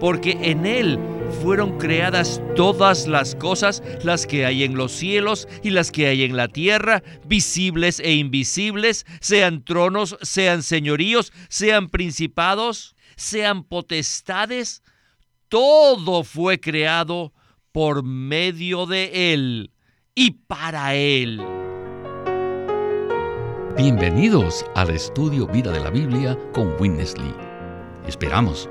porque en Él fueron creadas todas las cosas, las que hay en los cielos y las que hay en la tierra, visibles e invisibles, sean tronos, sean señoríos, sean principados, sean potestades. Todo fue creado por medio de Él y para Él. Bienvenidos al estudio Vida de la Biblia con Winnesley. Esperamos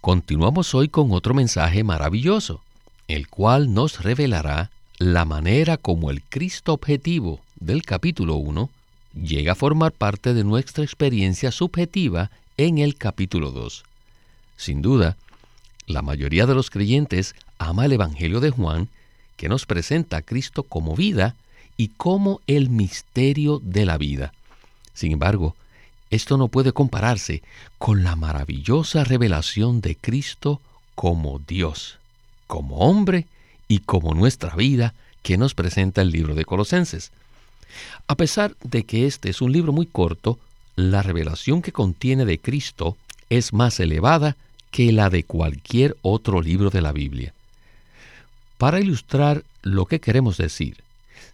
Continuamos hoy con otro mensaje maravilloso, el cual nos revelará la manera como el Cristo objetivo del capítulo 1 llega a formar parte de nuestra experiencia subjetiva en el capítulo 2. Sin duda, la mayoría de los creyentes ama el Evangelio de Juan, que nos presenta a Cristo como vida y como el misterio de la vida. Sin embargo, esto no puede compararse con la maravillosa revelación de Cristo como Dios, como hombre y como nuestra vida que nos presenta el libro de Colosenses. A pesar de que este es un libro muy corto, la revelación que contiene de Cristo es más elevada que la de cualquier otro libro de la Biblia. Para ilustrar lo que queremos decir,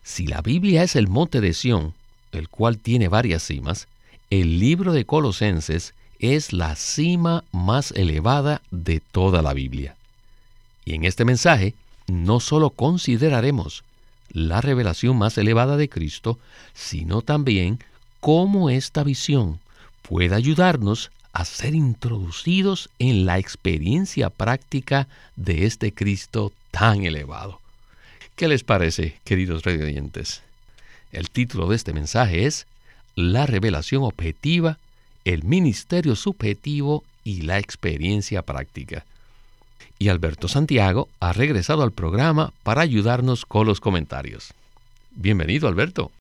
si la Biblia es el monte de Sión, el cual tiene varias cimas, el libro de Colosenses es la cima más elevada de toda la Biblia. Y en este mensaje no solo consideraremos la revelación más elevada de Cristo, sino también cómo esta visión puede ayudarnos a ser introducidos en la experiencia práctica de este Cristo tan elevado. ¿Qué les parece, queridos radiantes? El título de este mensaje es la revelación objetiva, el ministerio subjetivo y la experiencia práctica. Y Alberto Santiago ha regresado al programa para ayudarnos con los comentarios. Bienvenido, Alberto.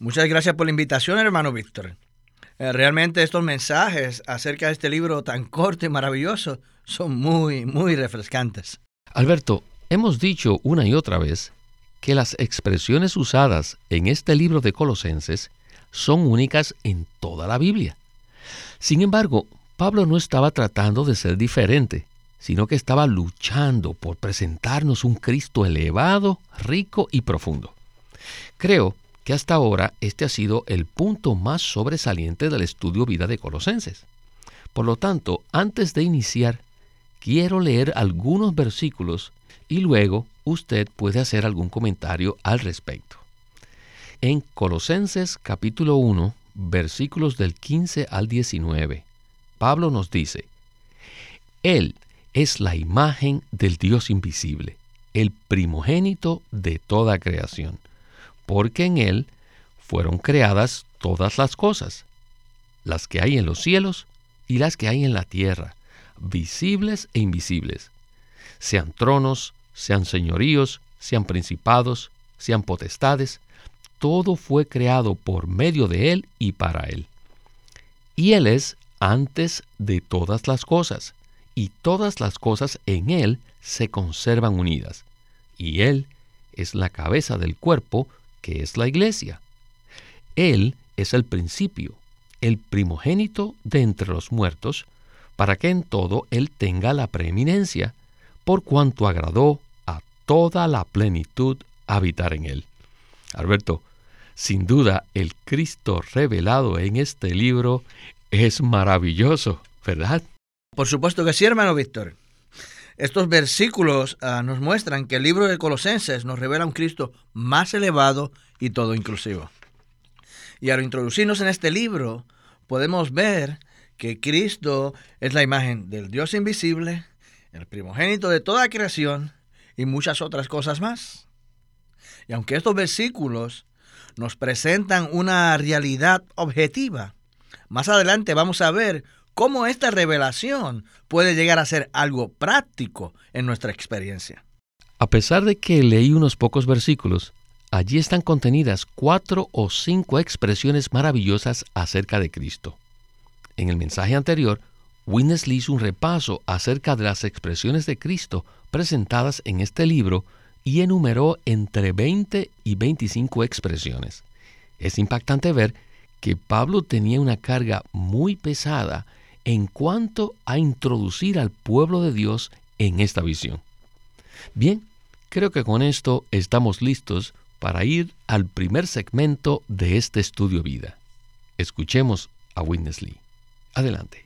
Muchas gracias por la invitación, hermano Víctor. Eh, realmente estos mensajes acerca de este libro tan corto y maravilloso son muy, muy refrescantes. Alberto, hemos dicho una y otra vez que las expresiones usadas en este libro de Colosenses son únicas en toda la Biblia. Sin embargo, Pablo no estaba tratando de ser diferente, sino que estaba luchando por presentarnos un Cristo elevado, rico y profundo. Creo que hasta ahora este ha sido el punto más sobresaliente del estudio vida de Colosenses. Por lo tanto, antes de iniciar, quiero leer algunos versículos y luego usted puede hacer algún comentario al respecto. En Colosenses capítulo 1, versículos del 15 al 19, Pablo nos dice, Él es la imagen del Dios invisible, el primogénito de toda creación, porque en Él fueron creadas todas las cosas, las que hay en los cielos y las que hay en la tierra, visibles e invisibles, sean tronos, sean señoríos, sean principados, sean potestades, todo fue creado por medio de Él y para Él. Y Él es antes de todas las cosas, y todas las cosas en Él se conservan unidas. Y Él es la cabeza del cuerpo, que es la iglesia. Él es el principio, el primogénito de entre los muertos, para que en todo Él tenga la preeminencia, por cuanto agradó a toda la plenitud habitar en Él. Alberto, sin duda, el Cristo revelado en este libro es maravilloso, ¿verdad? Por supuesto que sí, hermano Víctor. Estos versículos ah, nos muestran que el libro de Colosenses nos revela un Cristo más elevado y todo inclusivo. Y al introducirnos en este libro, podemos ver que Cristo es la imagen del Dios invisible, el primogénito de toda creación y muchas otras cosas más. Y aunque estos versículos nos presentan una realidad objetiva. Más adelante vamos a ver cómo esta revelación puede llegar a ser algo práctico en nuestra experiencia. A pesar de que leí unos pocos versículos, allí están contenidas cuatro o cinco expresiones maravillosas acerca de Cristo. En el mensaje anterior, Winnesley hizo un repaso acerca de las expresiones de Cristo presentadas en este libro y enumeró entre 20 y 25 expresiones. Es impactante ver que Pablo tenía una carga muy pesada en cuanto a introducir al pueblo de Dios en esta visión. Bien, creo que con esto estamos listos para ir al primer segmento de este estudio vida. Escuchemos a Witness Lee. Adelante.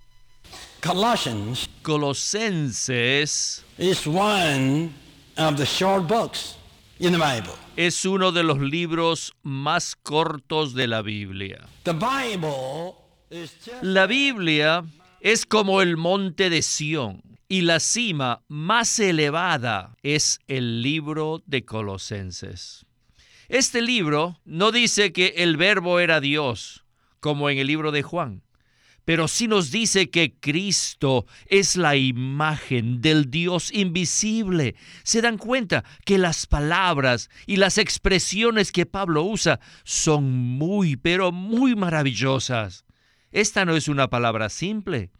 Colosenses is one of the short books in the Bible. es uno de los libros más cortos de la Biblia. The Bible is just La Biblia es como el monte de Sión y la cima más elevada es el libro de Colosenses. Este libro no dice que el verbo era Dios, como en el libro de Juan, pero sí nos dice que Cristo es la imagen del Dios invisible. Se dan cuenta que las palabras y las expresiones que Pablo usa son muy, pero muy maravillosas. Esta no es una palabra simple.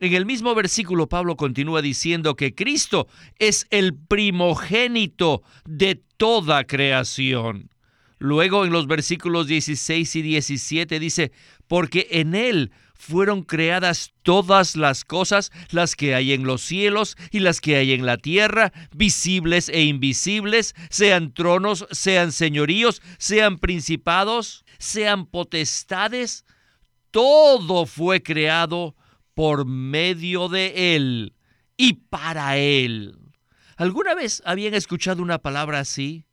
En el mismo versículo Pablo continúa diciendo que Cristo es el primogénito de toda creación. Luego en los versículos 16 y 17 dice, porque en Él fueron creadas todas las cosas, las que hay en los cielos y las que hay en la tierra, visibles e invisibles, sean tronos, sean señoríos, sean principados, sean potestades, todo fue creado por medio de Él y para Él. ¿Alguna vez habían escuchado una palabra así?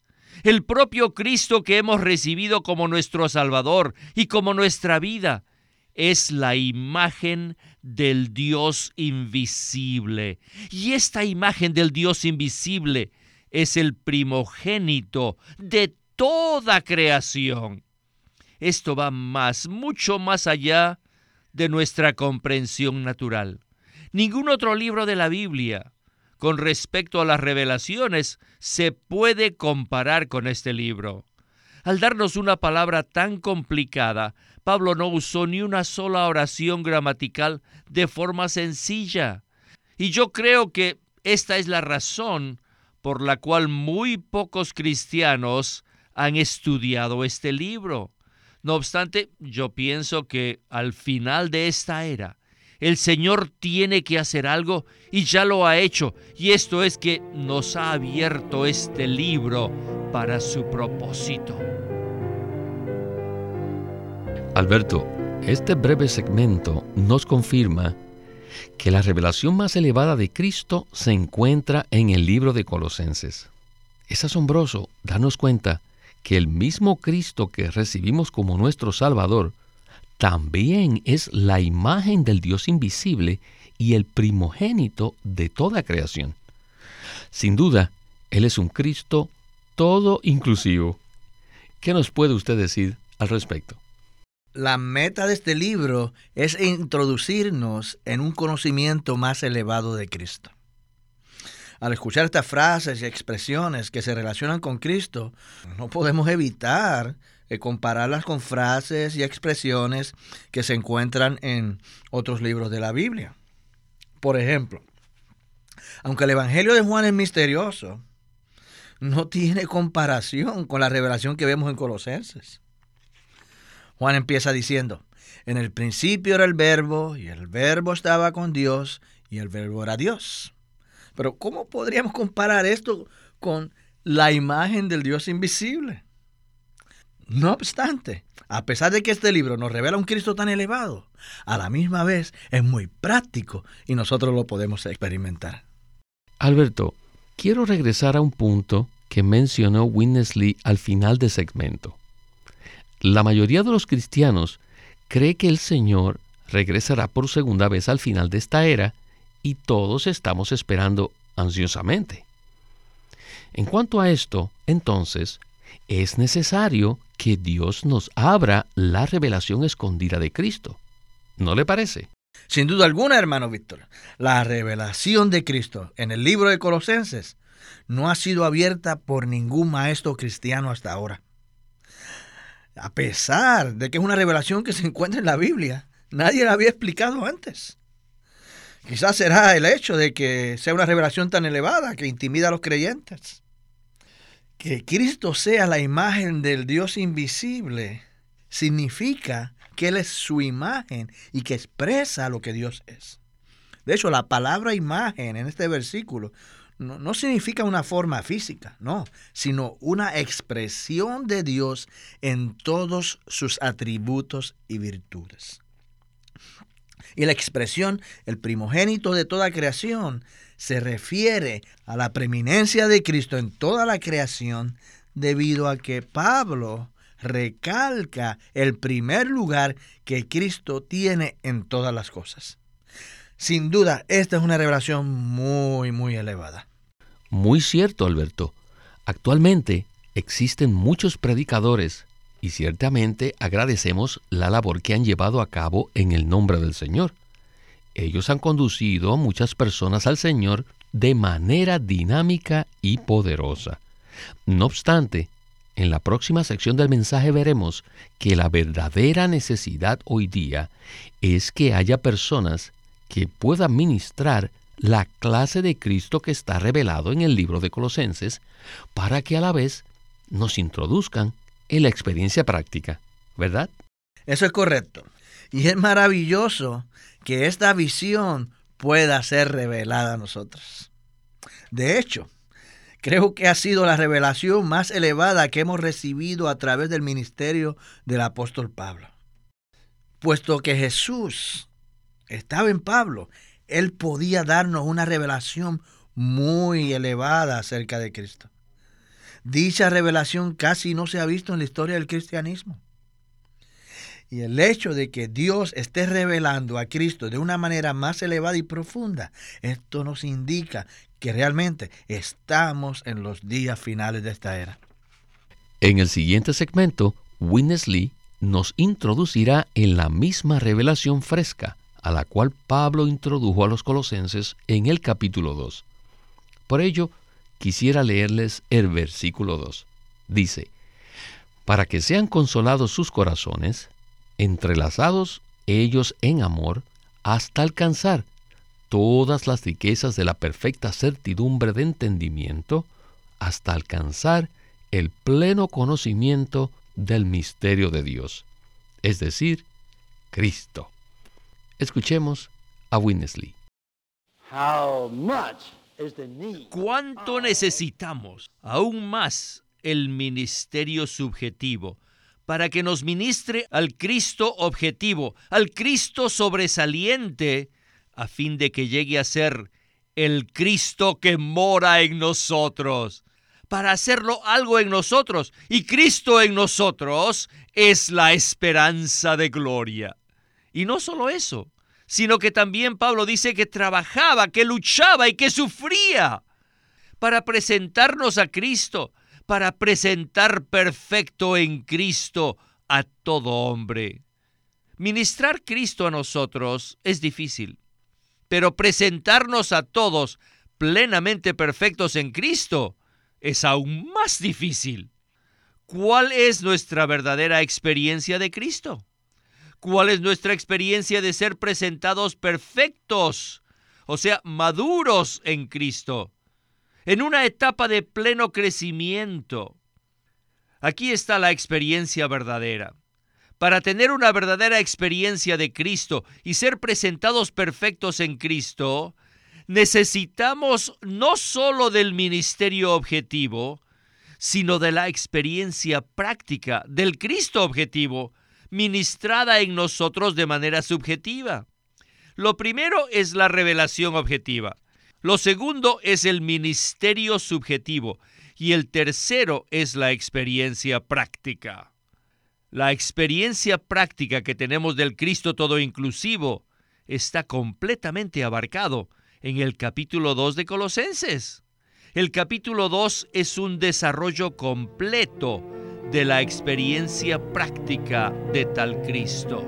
El propio Cristo que hemos recibido como nuestro Salvador y como nuestra vida es la imagen del Dios invisible. Y esta imagen del Dios invisible es el primogénito de toda creación. Esto va más, mucho más allá de nuestra comprensión natural. Ningún otro libro de la Biblia con respecto a las revelaciones se puede comparar con este libro. Al darnos una palabra tan complicada, Pablo no usó ni una sola oración gramatical de forma sencilla. Y yo creo que esta es la razón por la cual muy pocos cristianos han estudiado este libro. No obstante, yo pienso que al final de esta era, el Señor tiene que hacer algo y ya lo ha hecho. Y esto es que nos ha abierto este libro para su propósito. Alberto, este breve segmento nos confirma que la revelación más elevada de Cristo se encuentra en el libro de Colosenses. Es asombroso darnos cuenta que el mismo Cristo que recibimos como nuestro Salvador también es la imagen del Dios invisible y el primogénito de toda creación. Sin duda, Él es un Cristo todo inclusivo. ¿Qué nos puede usted decir al respecto? La meta de este libro es introducirnos en un conocimiento más elevado de Cristo. Al escuchar estas frases y expresiones que se relacionan con Cristo, no podemos evitar eh, compararlas con frases y expresiones que se encuentran en otros libros de la Biblia. Por ejemplo, aunque el Evangelio de Juan es misterioso, no tiene comparación con la revelación que vemos en Colosenses. Juan empieza diciendo, en el principio era el verbo y el verbo estaba con Dios y el verbo era Dios. Pero ¿cómo podríamos comparar esto con la imagen del Dios invisible? No obstante, a pesar de que este libro nos revela un Cristo tan elevado, a la misma vez es muy práctico y nosotros lo podemos experimentar. Alberto, quiero regresar a un punto que mencionó Winnesley al final del segmento. La mayoría de los cristianos cree que el Señor regresará por segunda vez al final de esta era y todos estamos esperando ansiosamente. En cuanto a esto, entonces, es necesario que Dios nos abra la revelación escondida de Cristo. ¿No le parece? Sin duda alguna, hermano Víctor, la revelación de Cristo en el libro de Colosenses no ha sido abierta por ningún maestro cristiano hasta ahora. A pesar de que es una revelación que se encuentra en la Biblia, nadie la había explicado antes. Quizás será el hecho de que sea una revelación tan elevada que intimida a los creyentes. Que Cristo sea la imagen del Dios invisible significa que Él es su imagen y que expresa lo que Dios es. De hecho, la palabra imagen en este versículo no, significa una forma física, no, sino una expresión de Dios en todos sus atributos y virtudes. Y la expresión, el primogénito de toda creación, se refiere a la preeminencia de Cristo en toda la creación debido a que Pablo recalca el primer lugar que Cristo tiene en todas las cosas. Sin duda, esta es una revelación muy, muy elevada. Muy cierto, Alberto. Actualmente existen muchos predicadores y ciertamente agradecemos la labor que han llevado a cabo en el nombre del Señor. Ellos han conducido a muchas personas al Señor de manera dinámica y poderosa. No obstante, en la próxima sección del mensaje veremos que la verdadera necesidad hoy día es que haya personas que puedan ministrar la clase de Cristo que está revelado en el libro de Colosenses, para que a la vez nos introduzcan en la experiencia práctica, ¿verdad? Eso es correcto. Y es maravilloso que esta visión pueda ser revelada a nosotros. De hecho, creo que ha sido la revelación más elevada que hemos recibido a través del ministerio del apóstol Pablo. Puesto que Jesús estaba en Pablo él podía darnos una revelación muy elevada acerca de Cristo. Dicha revelación casi no se ha visto en la historia del cristianismo. Y el hecho de que Dios esté revelando a Cristo de una manera más elevada y profunda, esto nos indica que realmente estamos en los días finales de esta era. En el siguiente segmento, Winnesley nos introducirá en la misma revelación fresca a la cual Pablo introdujo a los colosenses en el capítulo 2. Por ello, quisiera leerles el versículo 2. Dice, para que sean consolados sus corazones, entrelazados ellos en amor, hasta alcanzar todas las riquezas de la perfecta certidumbre de entendimiento, hasta alcanzar el pleno conocimiento del misterio de Dios, es decir, Cristo. Escuchemos a Winnesley. ¿Cuánto necesitamos aún más el ministerio subjetivo para que nos ministre al Cristo objetivo, al Cristo sobresaliente, a fin de que llegue a ser el Cristo que mora en nosotros? Para hacerlo algo en nosotros, y Cristo en nosotros es la esperanza de gloria. Y no solo eso, sino que también Pablo dice que trabajaba, que luchaba y que sufría para presentarnos a Cristo, para presentar perfecto en Cristo a todo hombre. Ministrar Cristo a nosotros es difícil, pero presentarnos a todos plenamente perfectos en Cristo es aún más difícil. ¿Cuál es nuestra verdadera experiencia de Cristo? ¿Cuál es nuestra experiencia de ser presentados perfectos? O sea, maduros en Cristo, en una etapa de pleno crecimiento. Aquí está la experiencia verdadera. Para tener una verdadera experiencia de Cristo y ser presentados perfectos en Cristo, necesitamos no solo del ministerio objetivo, sino de la experiencia práctica del Cristo objetivo, ministrada en nosotros de manera subjetiva. Lo primero es la revelación objetiva. Lo segundo es el ministerio subjetivo. Y el tercero es la experiencia práctica. La experiencia práctica que tenemos del Cristo todo inclusivo está completamente abarcado en el capítulo 2 de Colosenses. El capítulo 2 es un desarrollo completo de la experiencia práctica de tal Cristo.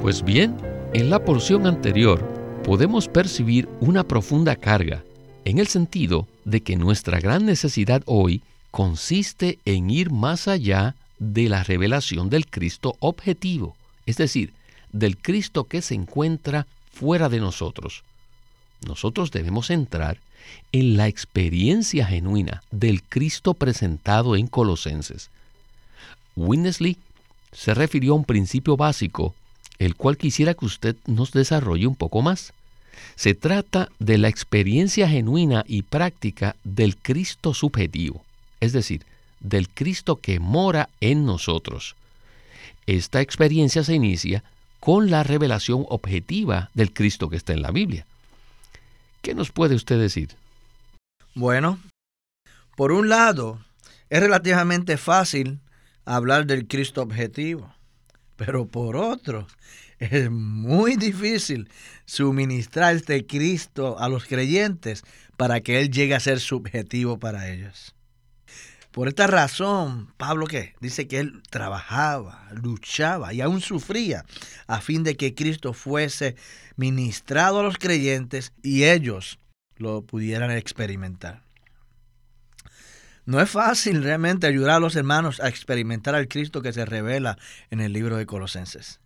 Pues bien, en la porción anterior podemos percibir una profunda carga, en el sentido de que nuestra gran necesidad hoy consiste en ir más allá de la revelación del Cristo objetivo, es decir, del Cristo que se encuentra fuera de nosotros. Nosotros debemos entrar en la experiencia genuina del Cristo presentado en Colosenses. Winnesley se refirió a un principio básico, el cual quisiera que usted nos desarrolle un poco más. Se trata de la experiencia genuina y práctica del Cristo subjetivo, es decir, del Cristo que mora en nosotros. Esta experiencia se inicia con la revelación objetiva del Cristo que está en la Biblia. ¿Qué nos puede usted decir? Bueno, por un lado, es relativamente fácil hablar del Cristo objetivo, pero por otro, es muy difícil suministrar este Cristo a los creyentes para que Él llegue a ser subjetivo para ellos. Por esta razón, Pablo ¿qué? dice que él trabajaba, luchaba y aún sufría a fin de que Cristo fuese ministrado a los creyentes y ellos lo pudieran experimentar. No es fácil realmente ayudar a los hermanos a experimentar al Cristo que se revela en el libro de Colosenses.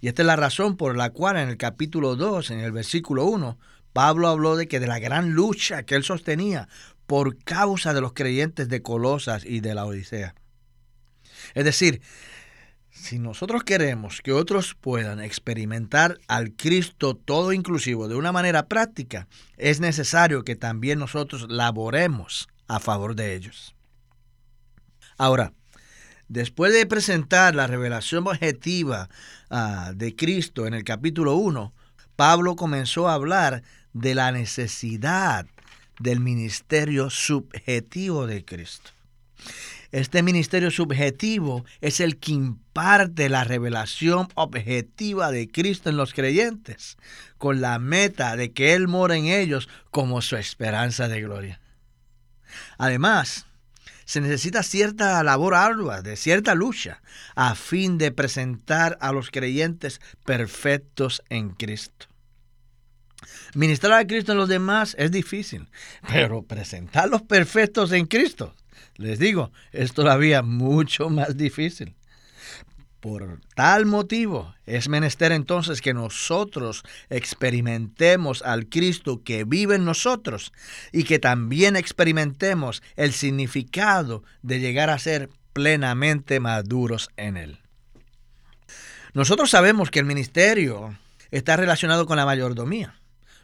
Y esta es la razón por la cual en el capítulo 2, en el versículo 1, Pablo habló de que de la gran lucha que él sostenía por causa de los creyentes de Colosas y de la Odisea. Es decir, si nosotros queremos que otros puedan experimentar al Cristo todo inclusivo de una manera práctica, es necesario que también nosotros laboremos a favor de ellos. Ahora, después de presentar la revelación objetiva ah, de Cristo en el capítulo 1, Pablo comenzó a hablar de la necesidad del ministerio subjetivo de Cristo. Este ministerio subjetivo es el que imparte la revelación objetiva de Cristo en los creyentes, con la meta de que Él mora en ellos como su esperanza de gloria. Además, se necesita cierta labor ardua, de cierta lucha, a fin de presentar a los creyentes perfectos en Cristo. Ministrar a Cristo en los demás es difícil, pero presentarlos perfectos en Cristo, les digo, es todavía mucho más difícil. Por tal motivo es menester entonces que nosotros experimentemos al Cristo que vive en nosotros y que también experimentemos el significado de llegar a ser plenamente maduros en Él. Nosotros sabemos que el ministerio está relacionado con la mayordomía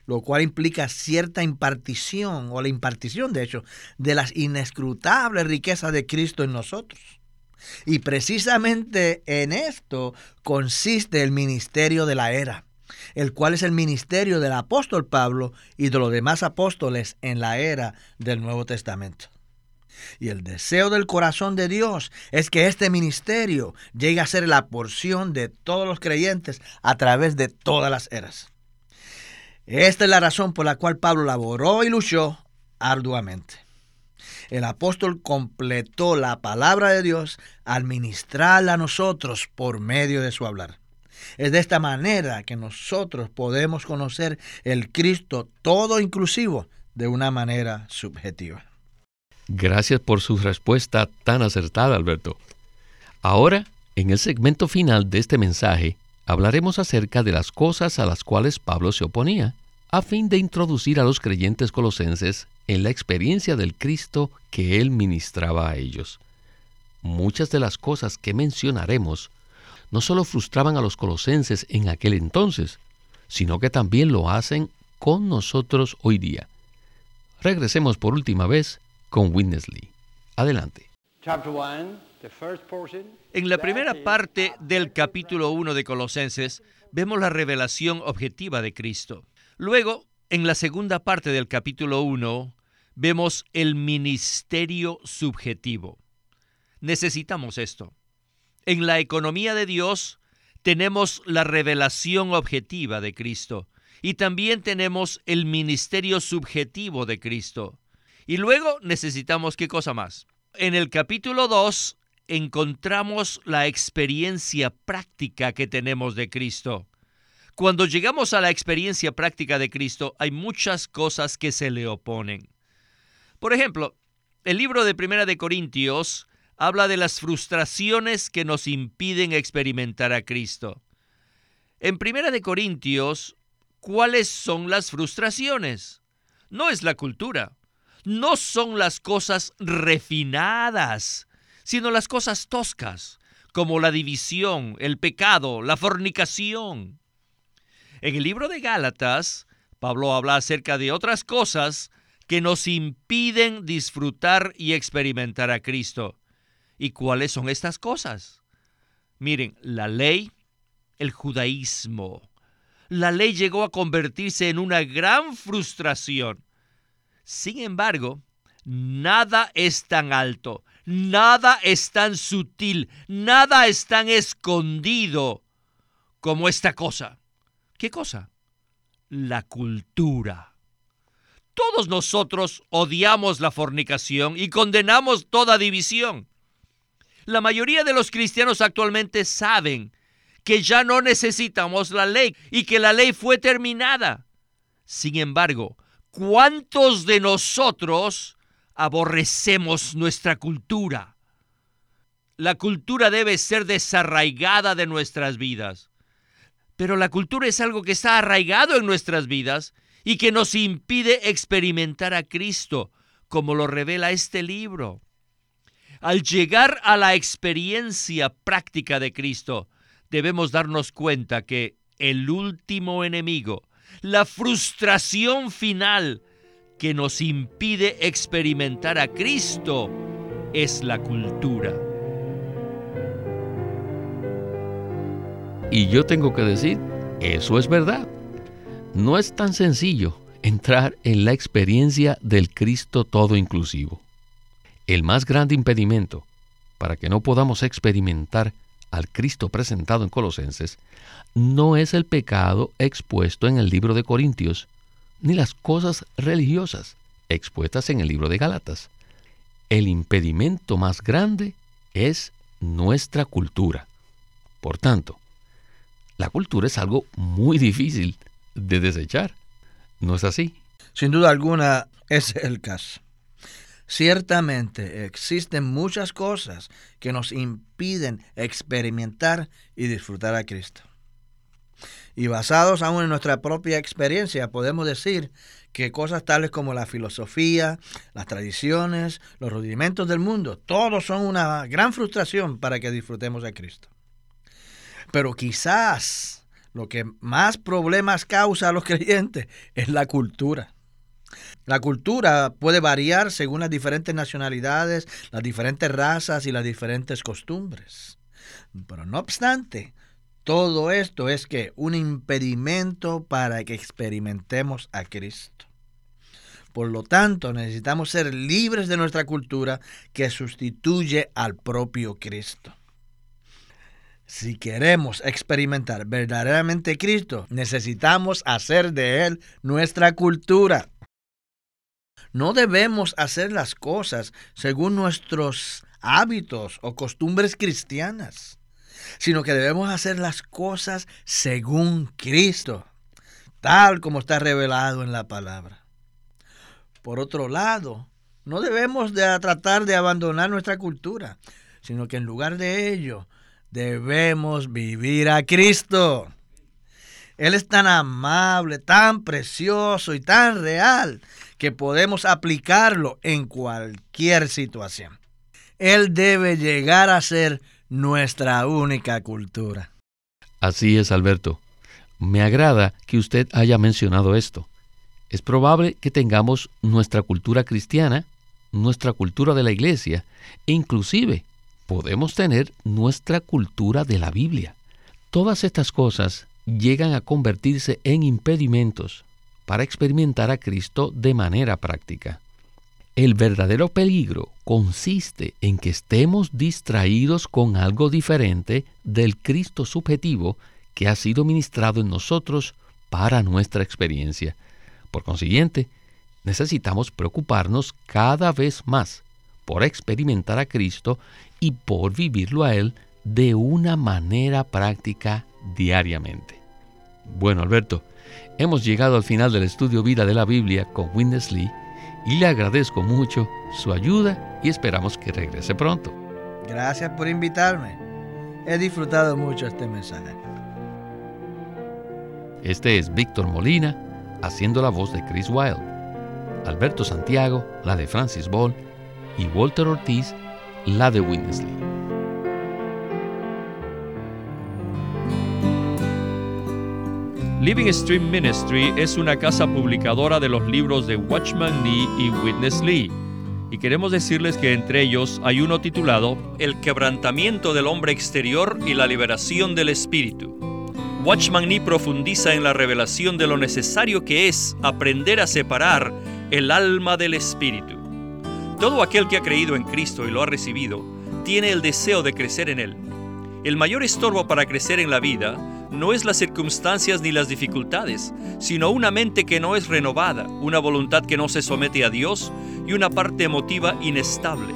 lo cual implica cierta impartición, o la impartición de hecho, de las inescrutables riquezas de Cristo en nosotros. Y precisamente en esto consiste el ministerio de la era, el cual es el ministerio del apóstol Pablo y de los demás apóstoles en la era del Nuevo Testamento. Y el deseo del corazón de Dios es que este ministerio llegue a ser la porción de todos los creyentes a través de todas las eras. Esta es la razón por la cual Pablo laboró y luchó arduamente. El apóstol completó la palabra de Dios al ministrarla a nosotros por medio de su hablar. Es de esta manera que nosotros podemos conocer el Cristo todo inclusivo de una manera subjetiva. Gracias por su respuesta tan acertada, Alberto. Ahora, en el segmento final de este mensaje, hablaremos acerca de las cosas a las cuales Pablo se oponía, a fin de introducir a los creyentes colosenses en la experiencia del Cristo que él ministraba a ellos. Muchas de las cosas que mencionaremos no solo frustraban a los colosenses en aquel entonces, sino que también lo hacen con nosotros hoy día. Regresemos por última vez con Winnesley. Adelante. En la primera parte del capítulo 1 de Colosenses vemos la revelación objetiva de Cristo. Luego, en la segunda parte del capítulo 1, vemos el ministerio subjetivo. Necesitamos esto. En la economía de Dios tenemos la revelación objetiva de Cristo y también tenemos el ministerio subjetivo de Cristo. Y luego necesitamos qué cosa más. En el capítulo 2 encontramos la experiencia práctica que tenemos de Cristo. Cuando llegamos a la experiencia práctica de Cristo, hay muchas cosas que se le oponen. Por ejemplo, el libro de Primera de Corintios habla de las frustraciones que nos impiden experimentar a Cristo. En Primera de Corintios, ¿cuáles son las frustraciones? No es la cultura, no son las cosas refinadas, sino las cosas toscas, como la división, el pecado, la fornicación. En el libro de Gálatas, Pablo habla acerca de otras cosas que nos impiden disfrutar y experimentar a Cristo. ¿Y cuáles son estas cosas? Miren, la ley, el judaísmo. La ley llegó a convertirse en una gran frustración. Sin embargo, nada es tan alto, nada es tan sutil, nada es tan escondido como esta cosa. ¿Qué cosa? La cultura. Todos nosotros odiamos la fornicación y condenamos toda división. La mayoría de los cristianos actualmente saben que ya no necesitamos la ley y que la ley fue terminada. Sin embargo, ¿cuántos de nosotros aborrecemos nuestra cultura? La cultura debe ser desarraigada de nuestras vidas. Pero la cultura es algo que está arraigado en nuestras vidas y que nos impide experimentar a Cristo, como lo revela este libro. Al llegar a la experiencia práctica de Cristo, debemos darnos cuenta que el último enemigo, la frustración final que nos impide experimentar a Cristo, es la cultura. Y yo tengo que decir, eso es verdad. No es tan sencillo entrar en la experiencia del Cristo todo inclusivo. El más grande impedimento para que no podamos experimentar al Cristo presentado en Colosenses no es el pecado expuesto en el libro de Corintios, ni las cosas religiosas expuestas en el libro de Galatas. El impedimento más grande es nuestra cultura. Por tanto, la cultura es algo muy difícil de desechar. ¿No es así? Sin duda alguna, es el caso. Ciertamente existen muchas cosas que nos impiden experimentar y disfrutar a Cristo. Y basados aún en nuestra propia experiencia, podemos decir que cosas tales como la filosofía, las tradiciones, los rudimentos del mundo, todos son una gran frustración para que disfrutemos a Cristo. Pero quizás lo que más problemas causa a los creyentes es la cultura. La cultura puede variar según las diferentes nacionalidades, las diferentes razas y las diferentes costumbres. Pero no obstante, todo esto es que un impedimento para que experimentemos a Cristo. Por lo tanto, necesitamos ser libres de nuestra cultura que sustituye al propio Cristo. Si queremos experimentar verdaderamente Cristo, necesitamos hacer de Él nuestra cultura. No debemos hacer las cosas según nuestros hábitos o costumbres cristianas, sino que debemos hacer las cosas según Cristo, tal como está revelado en la palabra. Por otro lado, no debemos de tratar de abandonar nuestra cultura, sino que en lugar de ello debemos vivir a Cristo. Él es tan amable, tan precioso y tan real que podemos aplicarlo en cualquier situación. Él debe llegar a ser nuestra única cultura. Así es, Alberto. Me agrada que usted haya mencionado esto. Es probable que tengamos nuestra cultura cristiana, nuestra cultura de la iglesia, e inclusive podemos tener nuestra cultura de la Biblia. Todas estas cosas llegan a convertirse en impedimentos para experimentar a Cristo de manera práctica. El verdadero peligro consiste en que estemos distraídos con algo diferente del Cristo subjetivo que ha sido ministrado en nosotros para nuestra experiencia. Por consiguiente, necesitamos preocuparnos cada vez más por experimentar a Cristo y por vivirlo a Él de una manera práctica diariamente. Bueno, Alberto, hemos llegado al final del estudio Vida de la Biblia con Witness Lee y le agradezco mucho su ayuda y esperamos que regrese pronto. Gracias por invitarme. He disfrutado mucho este mensaje. Este es Víctor Molina haciendo la voz de Chris Wilde, Alberto Santiago, la de Francis Ball y Walter Ortiz, la de Witness Living Stream Ministry es una casa publicadora de los libros de Watchman Nee y Witness Lee. Y queremos decirles que entre ellos hay uno titulado El quebrantamiento del hombre exterior y la liberación del espíritu. Watchman Nee profundiza en la revelación de lo necesario que es aprender a separar el alma del espíritu. Todo aquel que ha creído en Cristo y lo ha recibido, tiene el deseo de crecer en Él. El mayor estorbo para crecer en la vida no es las circunstancias ni las dificultades, sino una mente que no es renovada, una voluntad que no se somete a Dios y una parte emotiva inestable.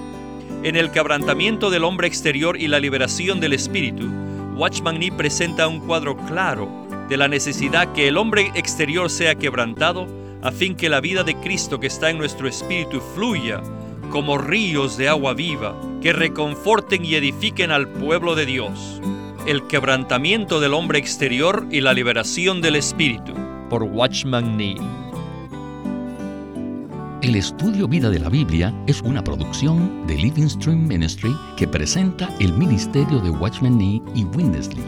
En el quebrantamiento del hombre exterior y la liberación del espíritu, Watchman Nee presenta un cuadro claro de la necesidad que el hombre exterior sea quebrantado a fin que la vida de Cristo que está en nuestro espíritu fluya como ríos de agua viva que reconforten y edifiquen al pueblo de Dios. El quebrantamiento del hombre exterior y la liberación del espíritu. Por Watchman Nee. El estudio Vida de la Biblia es una producción de Living Stream Ministry que presenta el ministerio de Watchman Nee y Winnesley.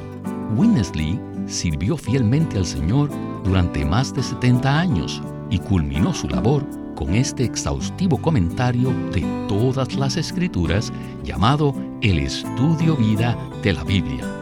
Winnesley sirvió fielmente al Señor durante más de 70 años y culminó su labor con este exhaustivo comentario de todas las escrituras llamado El Estudio Vida de la Biblia.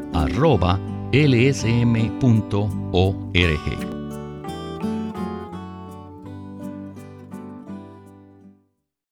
estudiovida.lsm.org.